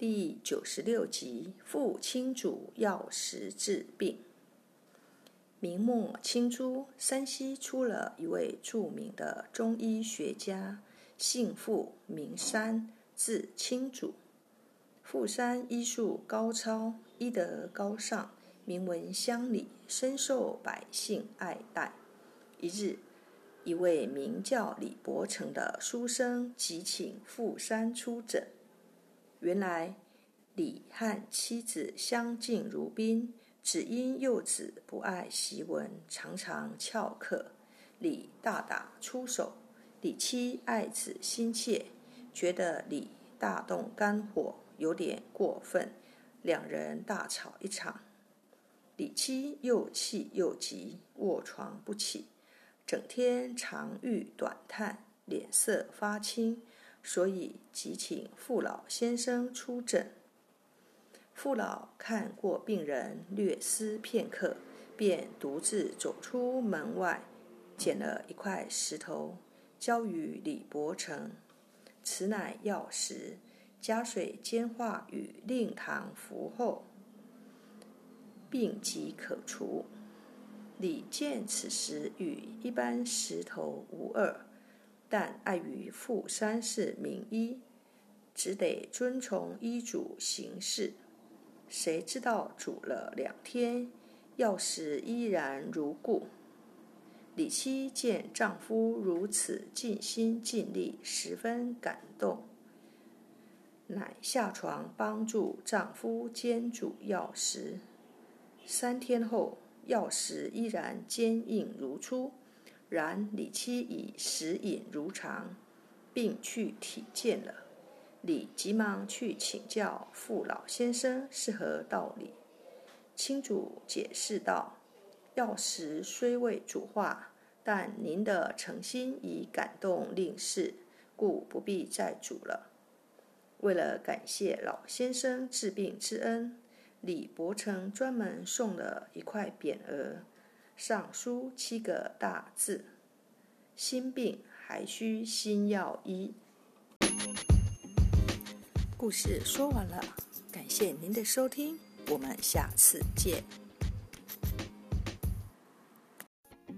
第九十六集：父亲主药石治病。明末清初，山西出了一位著名的中医学家，姓傅，名山，字清主。傅山医术高超，医德高尚，名闻乡里，深受百姓爱戴。一日，一位名叫李伯成的书生急请傅山出诊。原来，李和妻子相敬如宾，只因幼子不爱习文，常常翘课。李大打出手，李妻爱子心切，觉得李大动肝火，有点过分，两人大吵一场。李妻又气又急，卧床不起，整天长吁短叹，脸色发青。所以即请父老先生出诊。父老看过病人，略思片刻，便独自走出门外，捡了一块石头，交与李伯成。此乃药石，加水煎化与令堂服后，病即可除。李见此石与一般石头无二。但碍于富山是名医，只得遵从医嘱行事。谁知道煮了两天，药石依然如故。李七见丈夫如此尽心尽力，十分感动，乃下床帮助丈夫煎煮药石。三天后，药石依然坚硬如初。然李妻已食饮如常，并去体健了。李急忙去请教父老先生是何道理。清主解释道：“药石虽未煮化，但您的诚心已感动令氏，故不必再煮了。”为了感谢老先生治病之恩，李伯成专门送了一块匾额。上书七个大字：“心病还需心药医。”故事说完了，感谢您的收听，我们下次见。